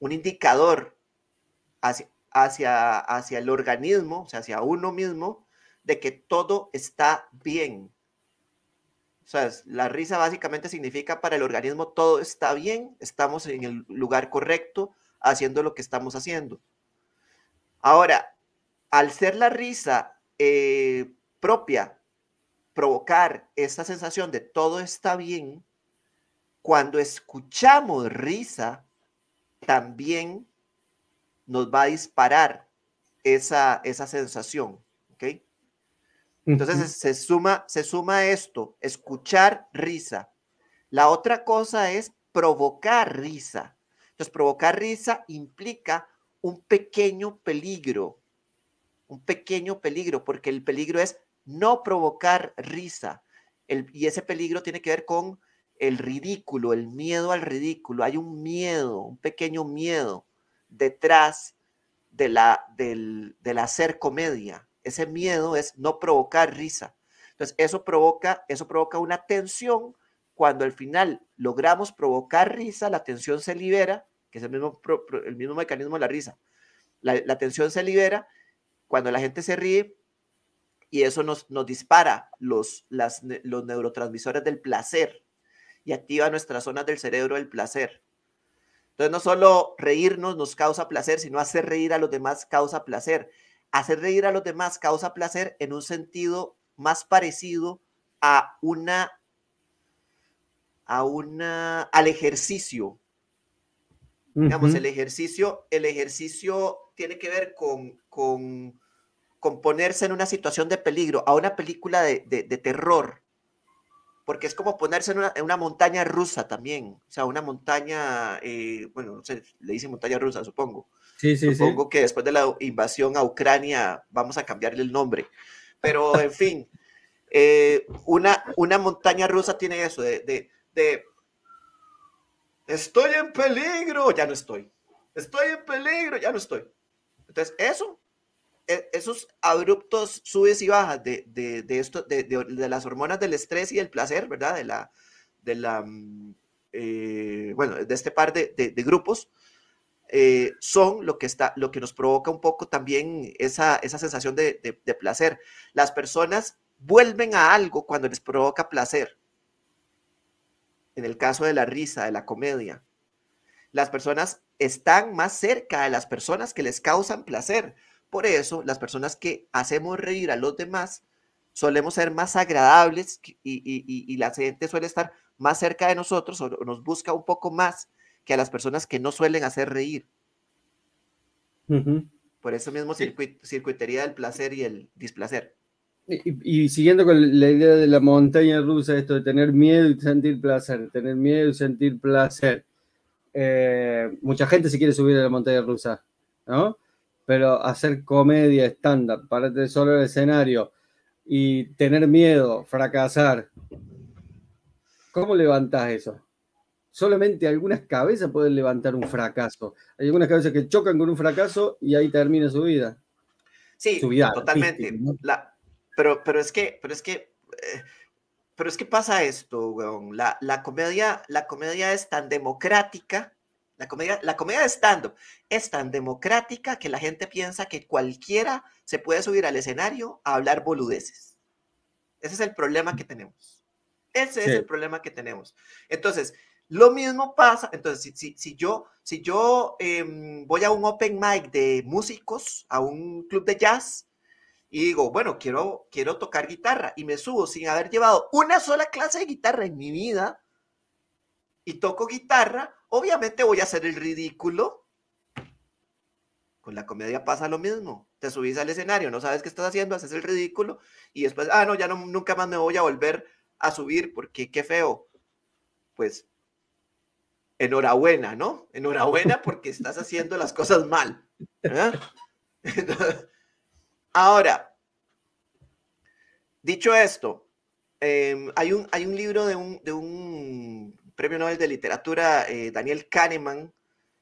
un indicador hacia, hacia, hacia el organismo, o sea, hacia uno mismo, de que todo está bien. O sea, la risa básicamente significa para el organismo todo está bien, estamos en el lugar correcto, haciendo lo que estamos haciendo. Ahora, al ser la risa eh, propia, provocar esta sensación de todo está bien, cuando escuchamos risa, también nos va a disparar esa, esa sensación. ¿ok? Entonces se, suma, se suma esto, escuchar risa. La otra cosa es provocar risa. Entonces, provocar risa implica un pequeño peligro, un pequeño peligro, porque el peligro es no provocar risa. y ese peligro tiene que ver con el ridículo, el miedo al ridículo. Hay un miedo, un pequeño miedo detrás de la, del, del hacer comedia. Ese miedo es no provocar risa. Entonces, eso provoca, eso provoca una tensión. Cuando al final logramos provocar risa, la tensión se libera, que es el mismo, el mismo mecanismo de la risa. La, tensión se libera cuando la gente se ríe y eso nos, nos dispara los, las, los neurotransmisores del placer y activa nuestras zonas del cerebro del placer. Entonces, no solo reírnos nos causa placer, sino hacer reír a los demás causa placer. Hacer reír a los demás causa placer en un sentido más parecido a una, a una, al ejercicio. Digamos, el ejercicio, el ejercicio tiene que ver con, con, ponerse en una situación de peligro, a una película de, de terror porque es como ponerse en una, montaña rusa también, o sea, una montaña, eh, bueno, le dicen montaña rusa, supongo. Sí, sí, supongo que después de la invasión a Ucrania vamos a cambiarle el nombre, pero en fin, [laughs] eh, una, una montaña rusa tiene eso de, de, de, estoy en peligro, ya no estoy, estoy en peligro, ya no estoy. Entonces, eso e, esos abruptos subes y bajas de, esto, de, las hormonas del estrés y el placer, ¿verdad? De la, de la, mm, eh, bueno, de este par de, grupos, eh, son lo que, está, lo que nos provoca un poco también esa, esa sensación de, placer. Las personas vuelven a algo cuando les provoca placer. En el caso de la risa, de la comedia. Las personas están más cerca de las personas que les causan placer por eso, las personas que hacemos reír a los demás solemos ser más agradables y, la gente suele estar más cerca de nosotros o nos busca un poco más que a las personas que no suelen hacer reír. Por eso mismo circuitería del placer y el displacer. Y, siguiendo con la idea de la montaña rusa, esto de tener miedo y sentir placer, tener miedo y sentir placer. Eh, mucha gente se quiere subir a la montaña rusa, ¿no? pero hacer comedia estándar, pararte solo el escenario y tener miedo, fracasar, ¿cómo levantás eso? Solamente algunas cabezas pueden levantar un fracaso. Hay algunas cabezas que chocan con un fracaso y ahí termina su vida. Sí, totalmente. pero, pero es que, pero es que, eh, pero es que pasa esto, weón. La, la, comedia, la comedia es tan democrática la comedia, la comedia de stand-up es tan democrática que la gente piensa que cualquiera se puede subir al escenario a hablar boludeces. Ese es el problema que tenemos. Ese es el problema que tenemos. Entonces, lo mismo pasa, entonces, si, si, yo, si yo em, voy a un open mic de músicos, a un club de jazz, y digo, bueno, quiero, quiero tocar guitarra, y me subo sin haber llevado una sola clase de guitarra en mi vida, y toco guitarra, obviamente voy a hacer el ridículo. Con la comedia pasa lo mismo. Te subís al escenario, no sabes qué estás haciendo, haces el ridículo y después, ah, no, ya no, nunca más me voy a volver a subir porque qué feo. Pues enhorabuena, ¿no? Enhorabuena porque estás haciendo las cosas mal. [laughs] Ahora, dicho esto, em, hay, un, hay un libro de un, de un premio Nobel de Literatura, eh, Daniel Kahneman,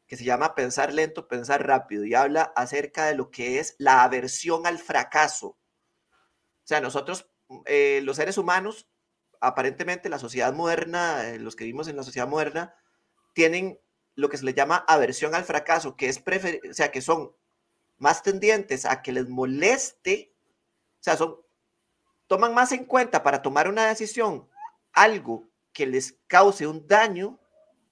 que se llama Pensar lento, pensar rápido, y habla acerca de lo que es la aversión al fracaso. O sea, nosotros, eh, los seres humanos, aparentemente la sociedad moderna, eh, los que vivimos en la sociedad moderna, tienen lo que se le llama aversión al fracaso, que es o sea, que son más tendientes a que les moleste, o sea, son, toman más en cuenta para tomar una decisión algo que les cause un daño,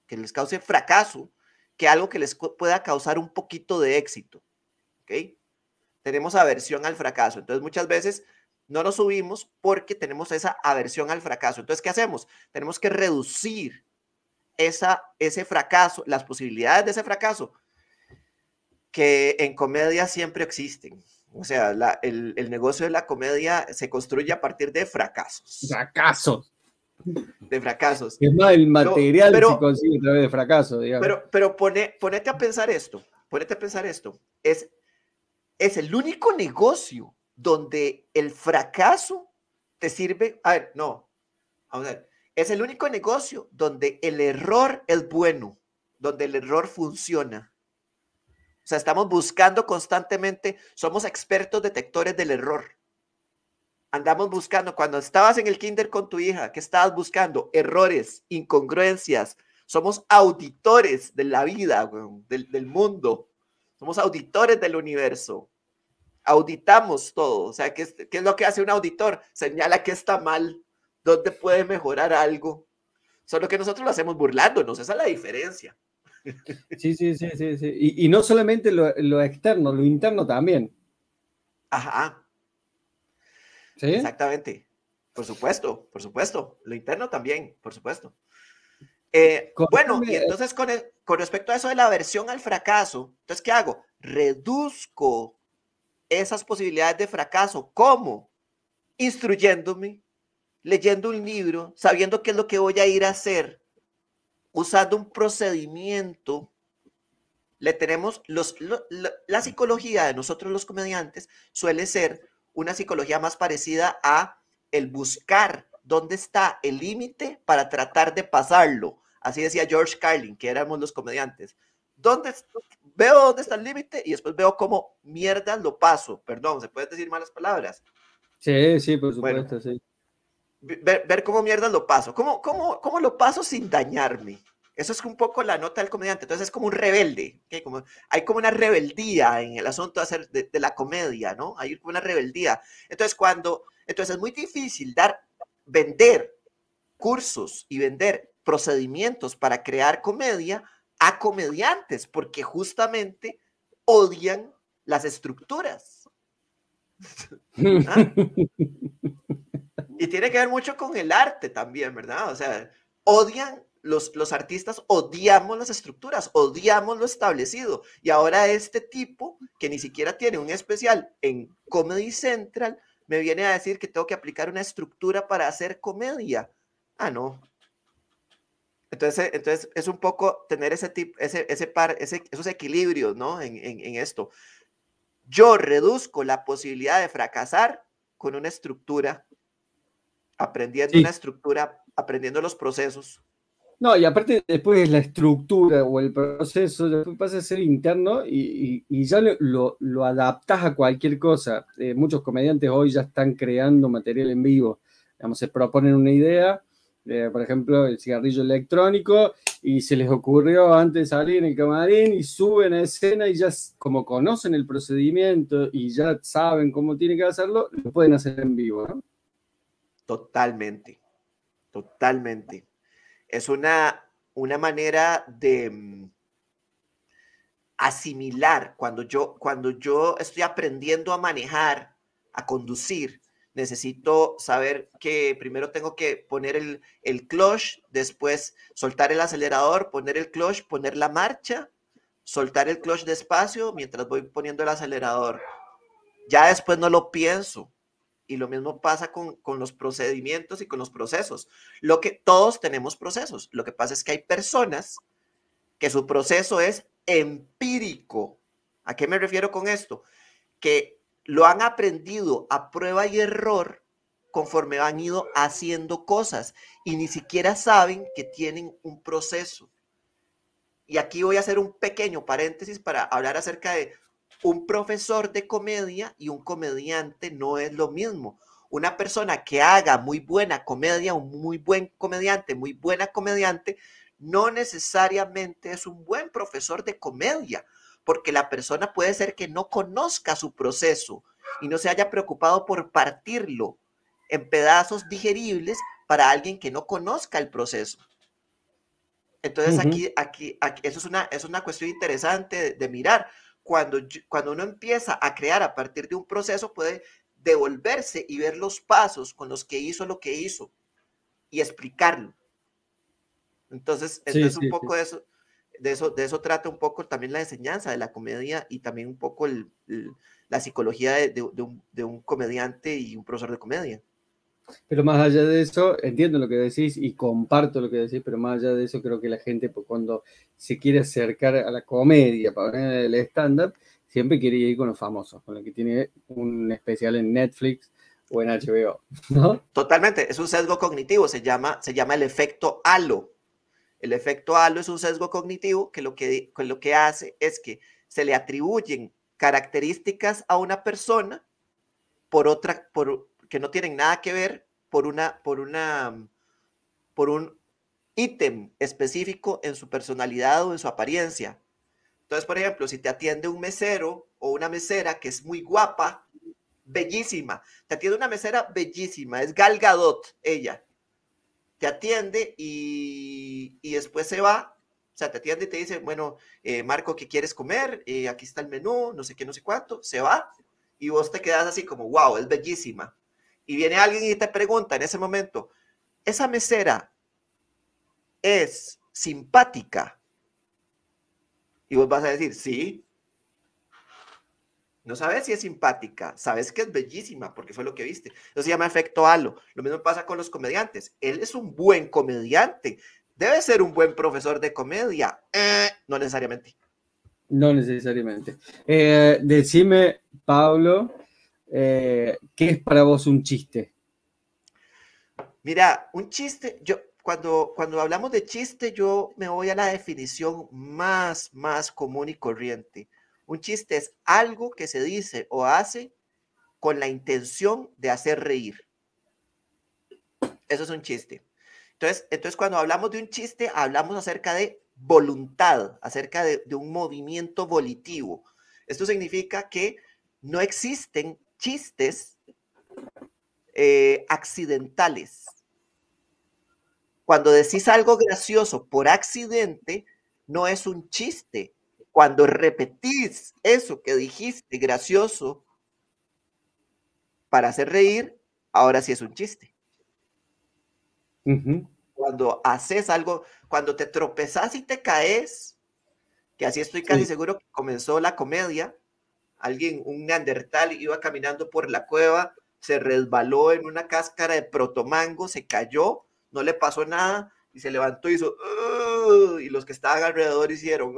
que les cause fracaso, que algo que les pueda causar un poquito de éxito. Tenemos aversión al fracaso. Entonces, muchas veces no nos subimos porque tenemos esa aversión al fracaso. Entonces, ¿qué hacemos? Tenemos que reducir esa, ese fracaso, las posibilidades de ese fracaso, que en comedia siempre existen. O sea, el, el, negocio de la comedia se construye a partir de fracasos. Fracasos de fracasos. Es más, el material pero, se consigue a través de fracasos, Pero, pero pone, ponete a pensar esto, ponete a pensar esto. Es, es el único negocio donde el fracaso te sirve. A ver, no, vamos a ver. Es el único negocio donde el error es bueno, donde el error funciona. O sea, estamos buscando constantemente, somos expertos detectores del error andamos buscando, cuando estabas en el kinder con tu hija, ¿qué estabas buscando? Errores, incongruencias. Somos auditores de la vida, del, mundo. Somos auditores del universo. Auditamos todo. O sea, ¿qué es, ¿qué es lo que hace un auditor? Señala que está mal, dónde puede mejorar algo. Solo que nosotros lo hacemos burlándonos, esa es la diferencia. Sí, sí, sí, sí. sí. Y, no solamente lo, lo externo, lo interno también. Ajá, Exactamente. Por supuesto, por supuesto. Lo interno también, por supuesto. Eh, bueno, y entonces con, con respecto a eso de la aversión al fracaso, entonces, ¿qué hago? Reduzco esas posibilidades de fracaso. ¿Cómo? Instruyéndome, leyendo un libro, sabiendo qué es lo que voy a ir a hacer, usando un procedimiento. Le tenemos los, la psicología de nosotros los comediantes suele ser una psicología más parecida a el buscar dónde está el límite para tratar de pasarlo. Así decía George Carlin, que éramos los comediantes. ¿Dónde, veo dónde está el límite y después veo cómo mierda lo paso. Perdón, ¿se pueden decir malas palabras? Sí, sí, por supuesto, sí. Ver, cómo mierda lo paso. ¿Cómo, cómo, ¿Cómo lo paso sin dañarme? Eso es un poco la nota del comediante. Entonces es como un rebelde. Como, hay como una rebeldía en el asunto de, hacer, de, la comedia, ¿no? Hay como una rebeldía. Entonces cuando, entonces es muy difícil dar, vender cursos y vender procedimientos para crear comedia a comediantes, porque justamente odian las estructuras. [laughs] ¿Ah? Y tiene que ver mucho con el arte también, ¿verdad? O sea, odian los, artistas odiamos las estructuras, odiamos lo establecido. Y ahora este tipo, que ni siquiera tiene un especial en Comedy Central, me viene a decir que tengo que aplicar una estructura para hacer comedia. Ah, no. Entonces, entonces es un poco tener ese, tipo, ese, ese par, ese, esos equilibrios, ¿no? En, esto. Yo reduzco la posibilidad de fracasar con una estructura, aprendiendo una estructura, aprendiendo los procesos. No, y aparte después la estructura o el proceso después pasa a ser interno y, ya lo, lo, adaptas a cualquier cosa. Eh, muchos comediantes hoy ya están creando material en vivo. Digamos, se proponen una idea, eh, por ejemplo, el cigarrillo electrónico, y se les ocurrió antes de salir en el camarín y suben a escena y ya como conocen el procedimiento y ya saben cómo tienen que hacerlo, lo pueden hacer en vivo. ¿no? Totalmente, totalmente es una, una manera de mm, asimilar cuando yo, cuando yo estoy aprendiendo a manejar, a conducir. Necesito saber que primero tengo que poner el, el clutch, después soltar el acelerador, poner el clutch, poner la marcha, soltar el clutch despacio mientras voy poniendo el acelerador. Ya después no lo pienso, y lo mismo pasa con, los procedimientos y con los procesos. Lo que todos tenemos procesos. Lo que pasa es que hay personas que su proceso es empírico. ¿A qué me refiero con esto? Que lo han aprendido a prueba y error conforme han ido haciendo cosas y ni siquiera saben que tienen un proceso. Y aquí voy a hacer un pequeño paréntesis para hablar acerca de un profesor de comedia y un comediante no es lo mismo. Una persona que haga muy buena comedia, un muy buen comediante, muy buena comediante, no necesariamente es un buen profesor de comedia, porque la persona puede ser que no conozca su proceso y no se haya preocupado por partirlo en pedazos digeribles para alguien que no conozca el proceso. Entonces aquí, aquí, eso es una, es una cuestión interesante de, mirar. Cuando, cuando uno empieza a crear a partir de un proceso, puede devolverse y ver los pasos con los que hizo lo que hizo y explicarlo. Entonces, entonces un poco de eso, de eso, de eso trata un poco también la enseñanza de la comedia y también un poco la psicología de, un, de, un, comediante y un profesor de comedia. Pero más allá de eso, entiendo lo que decís y comparto lo que decís, pero más allá de eso, creo que la gente pues, cuando se quiere acercar a la comedia para el stand-up, siempre quiere ir con los famosos, con los que tiene un especial en Netflix o en HBO, ¿no? Totalmente, es un sesgo cognitivo, se llama, se llama el efecto halo. El efecto halo es un sesgo cognitivo que lo que, que lo que hace es que se le atribuyen características a una persona por otra, por, que no tienen nada que ver por una, por una, por un ítem específico en su personalidad o en su apariencia. Entonces, por ejemplo, si te atiende un mesero o una mesera que es muy guapa, bellísima, te atiende una mesera bellísima, es Gal Gadot, ella, te atiende y, y después se va, o sea, te atiende y te dice, bueno, eh, Marco, ¿qué quieres comer? Eh, aquí está el menú, no sé qué, no sé cuánto, se va y vos te quedas así como, wow, es bellísima y viene alguien y te pregunta en ese momento, ¿esa mesera es simpática? Y vos vas a decir, sí. No sabes si es simpática, sabes que es bellísima porque fue lo que viste. Eso se llama efecto halo. Lo mismo pasa con los comediantes. Él es un buen comediante. Debe ser un buen profesor de comedia. Eh, no necesariamente. No necesariamente. Eh, decime, Pablo, eh, ¿qué es para vos un chiste? Mira, un chiste, yo cuando, cuando hablamos de chiste, yo me voy a la definición más, más común y corriente. Un chiste es algo que se dice o hace con la intención de hacer reír. Eso es un chiste. Entonces, entonces cuando hablamos de un chiste, hablamos acerca de voluntad, acerca de, de un movimiento volitivo. Esto significa que no existen chistes eh, accidentales. Cuando decís algo gracioso por accidente, no es un chiste. Cuando repetís eso que dijiste gracioso para hacer reír, ahora sí es un chiste. Cuando haces algo, cuando te tropezás y te caes, que así estoy casi seguro que comenzó la comedia, alguien, un neandertal, iba caminando por la cueva, se resbaló en una cáscara de protomango, se cayó, no le pasó nada y se levantó y hizo, y los que estaban alrededor hicieron,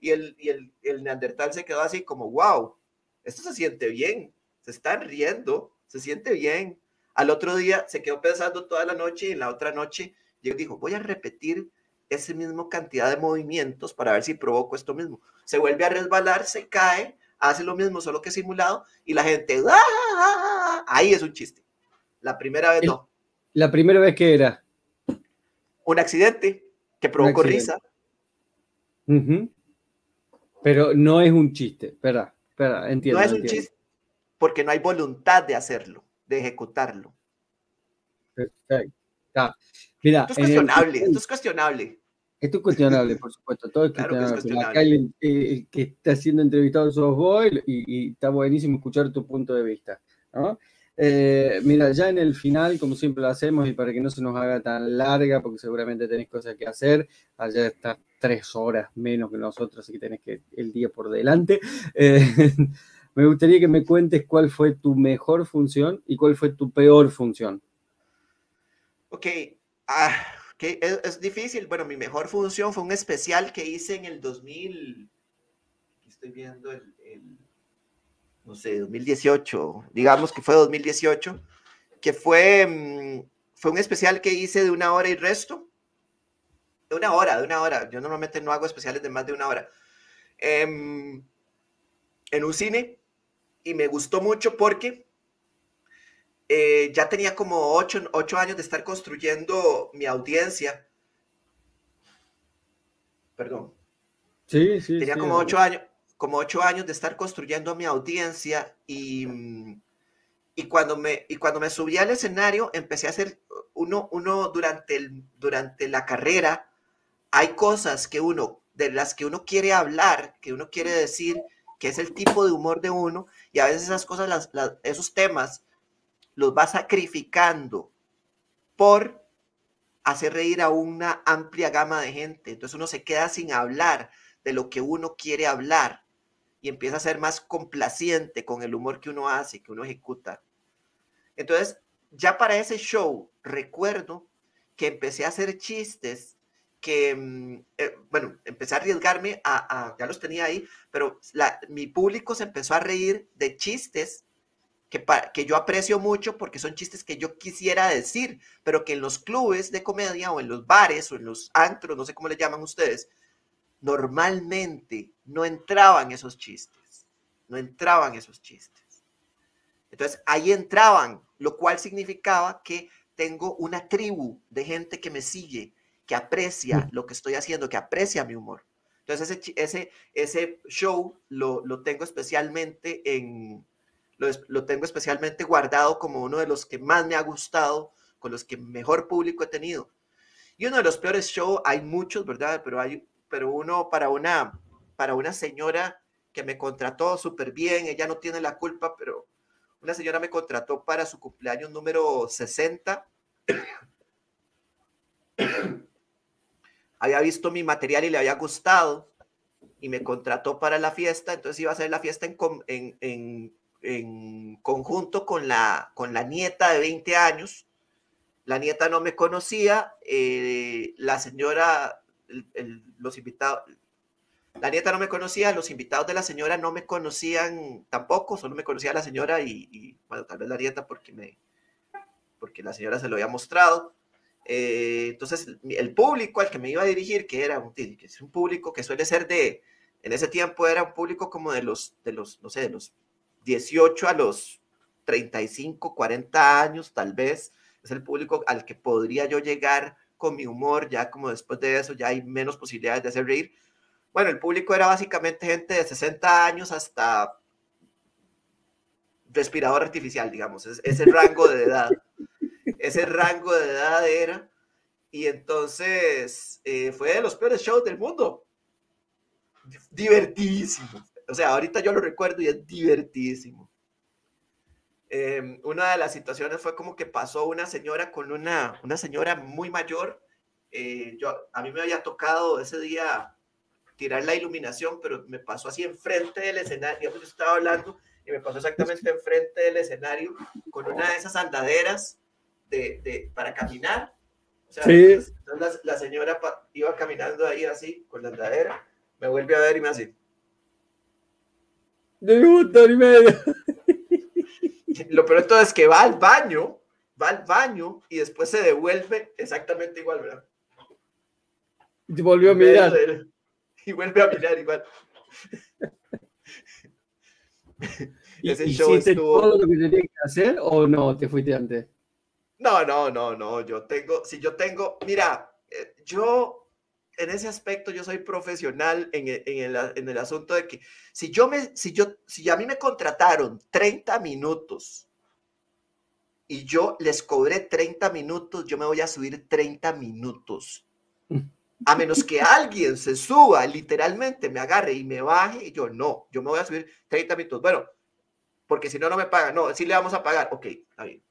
y, el, y el, el neandertal se quedó así como, wow, esto se siente bien, se están riendo, se siente bien. Al otro día se quedó pensando toda la noche y en la otra noche dijo, voy a repetir ese mismo cantidad de movimientos para ver si provoco esto mismo. Se vuelve a resbalar, se cae, hace lo mismo, solo que simulado, y la gente, ¡Ah! ahí es un chiste. La primera vez no. ¿La primera vez que era? Un accidente que provocó risa. Pero no es un chiste, espera, espera, entiendo. No es un chiste porque no hay voluntad de hacerlo, de ejecutarlo. Perfecto. Mira, esto es cuestionable, esto es cuestionable. Esto es cuestionable, por supuesto, todo es cuestionable. el, que está siendo entrevistado sos vos y, está buenísimo escuchar tu punto de vista. Eh, mira, ya en el final, como siempre lo hacemos, y para que no se nos haga tan larga, porque seguramente tenéis cosas que hacer, allá está tres horas menos que nosotros, así que tenés que el día por delante. [laughs] Eh, me gustaría que me cuentes cuál fue tu mejor función y cuál fue tu peor función. Ok, ah, es, difícil. Bueno, mi mejor función fue un especial que hice en el 2000. Aquí estoy viendo el. no sé, 2018, digamos que fue 2018, que fue, mm, fue un especial que hice de una hora y resto. De una hora, de una hora. Yo normalmente no hago especiales de más de una hora. Em, en un cine y me gustó mucho porque eh, ya tenía como ocho, ocho años de estar construyendo mi audiencia. Perdón. Sí, sí. Tenía como ocho años, como ocho años de estar construyendo mi audiencia y, y, cuando, me, y cuando me subí al escenario empecé a hacer uno, uno durante, el, durante la carrera, hay cosas que uno, de las que uno quiere hablar, que uno quiere decir, que es el tipo de humor de uno, y a veces esas cosas, esos temas, los va sacrificando por hacer reír a una amplia gama de gente. Entonces uno se queda sin hablar de lo que uno quiere hablar y empieza a ser más complaciente con el humor que uno hace, que uno ejecuta. Entonces, ya para ese show, recuerdo que empecé a hacer chistes que, mm, eh, bueno, empecé a arriesgarme a, ya los tenía ahí, pero mi público se empezó a reír de chistes que, que yo aprecio mucho porque son chistes que yo quisiera decir, pero que en los clubes de comedia o en los bares o en los antros, no sé cómo le llaman ustedes, normalmente no entraban esos chistes, no entraban esos chistes. Entonces ahí entraban, lo cual significaba que tengo una tribu de gente que me sigue, que aprecia lo que estoy haciendo, que aprecia mi humor. Entonces ese, ese, ese show lo, lo tengo especialmente en, lo, lo, tengo especialmente guardado como uno de los que más me ha gustado, con los que mejor público he tenido. Y uno de los peores shows, hay muchos, ¿verdad? Pero hay pero uno para una, para una señora que me contrató súper bien, ella no tiene la culpa, pero una señora me contrató para su cumpleaños número 60. [coughs] había visto mi material y le había gustado y me contrató para la fiesta, entonces iba a hacer la fiesta en, en, en, conjunto con la, con la nieta de 20 años. La nieta no me conocía, eh, la señora los invitados, la nieta no me conocía, los invitados de la señora no me conocían tampoco, solo me conocía la señora y, bueno, tal vez la nieta porque, me, porque la señora se lo había mostrado. Eh, entonces, el público al que me iba a dirigir, que era un, que es un público que suele ser de, en ese tiempo era un público como de los, de los, no sé, de los 18 a los 35, 40 años, tal vez, es el público al que podría yo llegar con mi humor, ya como después de eso ya hay menos posibilidades de hacer reír. Bueno, el público era básicamente gente de 60 años hasta respirador artificial, digamos, es, ese [laughs] rango de edad. Ese rango de edad era. Y entonces eh, fue de los peores shows del mundo. Divertidísimo. O sea, ahorita yo lo recuerdo y es divertidísimo. Em, una de las situaciones fue como que pasó una señora con una, una señora muy mayor. Eh, yo, a mí me había tocado ese día tirar la iluminación, pero me pasó así enfrente del escenario. Yo estaba hablando y me pasó exactamente enfrente del escenario con una de esas andaderas de, de para caminar. O sea, la, la, señora iba caminando ahí así con la andadera, me vuelve a ver y me hace. De gusta, y medio. [laughs] Lo peor de todo es que va al baño, va al baño y después se devuelve exactamente igual, ¿verdad? Y volvió a mirar. [laughs] Y vuelve a mirar igual. [laughs] Ese show estuvo... todo lo que tenía que hacer o no te fuiste antes? No, no, no, no. Yo tengo, si yo tengo, mira, eh, yo en ese aspecto yo soy profesional en el, en, el, asunto de que si yo me, si yo, si a mí me contrataron 30 minutos y yo les cobré 30 minutos, yo me voy a subir 30 minutos. A menos que alguien se suba, literalmente me agarre y me baje, yo no, yo me voy a subir 30 minutos. Bueno, porque si no, no me pagan. No, sí le vamos a pagar. Ok, está bien.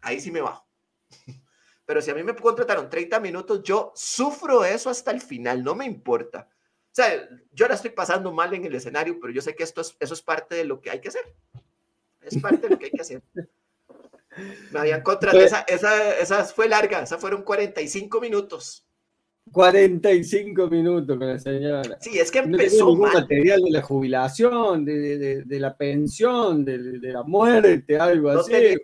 Ahí sí me bajo. [laughs] Pero si a mí me contrataron 30 minutos, yo sufro eso hasta el final, no me importa. O sea, yo la estoy pasando mal en el escenario, pero yo sé que esto es, eso es parte de lo que hay que hacer. Es parte de lo que hay que hacer. [laughs] Me habían contratado, esa, esa, esa fue larga, esa fueron 45 minutos. 45 minutos con la señora. Sí, es que empezó no material de la jubilación, de, la pensión, de, la muerte, algo así.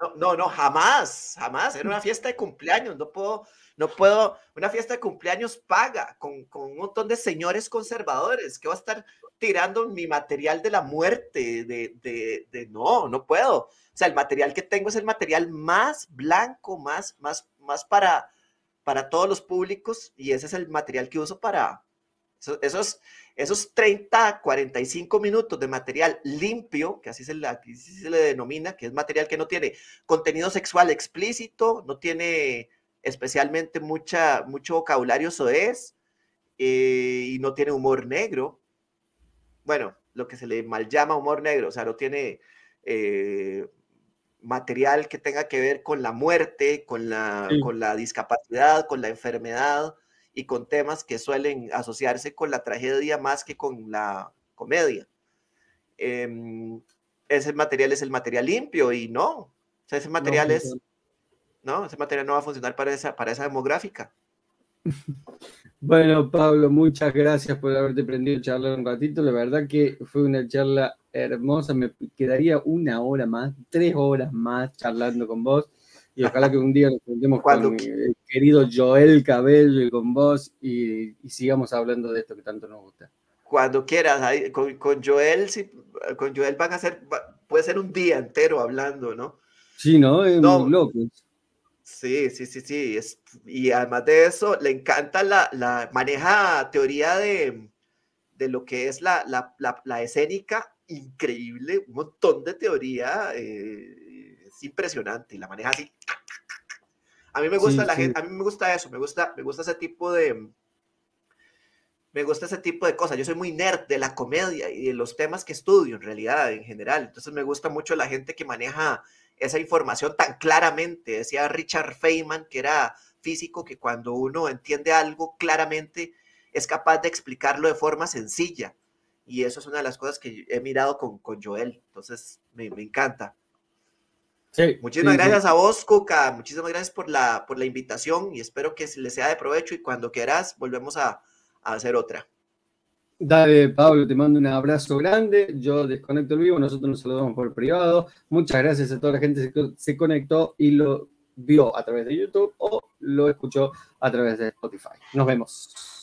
no, no, no, jamás, jamás. Era una fiesta de cumpleaños. No puedo, no puedo, una fiesta de cumpleaños paga con, un montón de señores conservadores que va a estar tirando mi material de la muerte, de, de, no, no puedo. O sea, el material que tengo es el material más blanco, más, más, más para, para todos los públicos y ese es el material que uso para esos, esos 30, 45 minutos de material limpio, que así se, le, se le denomina, que es material que no tiene contenido sexual explícito, no tiene especialmente mucha, mucho vocabulario soez eh, y no tiene humor negro. Bueno, lo que se le mal llama humor negro, o sea, no tiene eh, material que tenga que ver con la muerte, con la, con la discapacidad, con la enfermedad y con temas que suelen asociarse con la tragedia más que con la comedia. Em, ese material es el material limpio y no, o sea, ese material es ¿no? Ese material no va a funcionar para esa, para esa demográfica. [laughs] Bueno, Pablo, muchas gracias por haberte prendido a charlar un ratito. La verdad que fue una charla hermosa. Me quedaría una hora más, tres horas más charlando con vos. Y ojalá que un día nos juntemos con el querido Joel Cabello y con vos y, sigamos hablando de esto que tanto nos gusta. Cuando quieras, con, con Joel, si, con Joel van a ser, puede ser un día entero hablando, ¿no? Sí, ¿no? Es no, loco. Sí, sí, sí, sí. Es, y además de eso, le encanta la, la maneja teoría de, de, lo que es la, la, la, escénica, increíble, un montón de teoría, eh, es impresionante, y la maneja así. A mí me gusta la gente, a mí me gusta eso, me gusta, me gusta ese tipo de, me gusta ese tipo de cosas. Yo soy muy nerd de la comedia y de los temas que estudio en realidad, en general. Entonces me gusta mucho la gente que maneja esa información tan claramente. Decía Richard Feynman, que era físico, que cuando uno entiende algo claramente es capaz de explicarlo de forma sencilla. Y eso es una de las cosas que he mirado con, con Joel. Entonces, me, me encanta. Sí, Muchísimas gracias a vos, Cuca. Muchísimas gracias por la, por la invitación y espero que les sea de provecho y cuando quieras volvemos a, a hacer otra. Dale, Pablo, te mando un abrazo grande. Yo desconecto el vivo, nosotros nos saludamos por privado. Muchas gracias a toda la gente que se conectó y lo vio a través de YouTube o lo escuchó a través de Spotify. Nos vemos.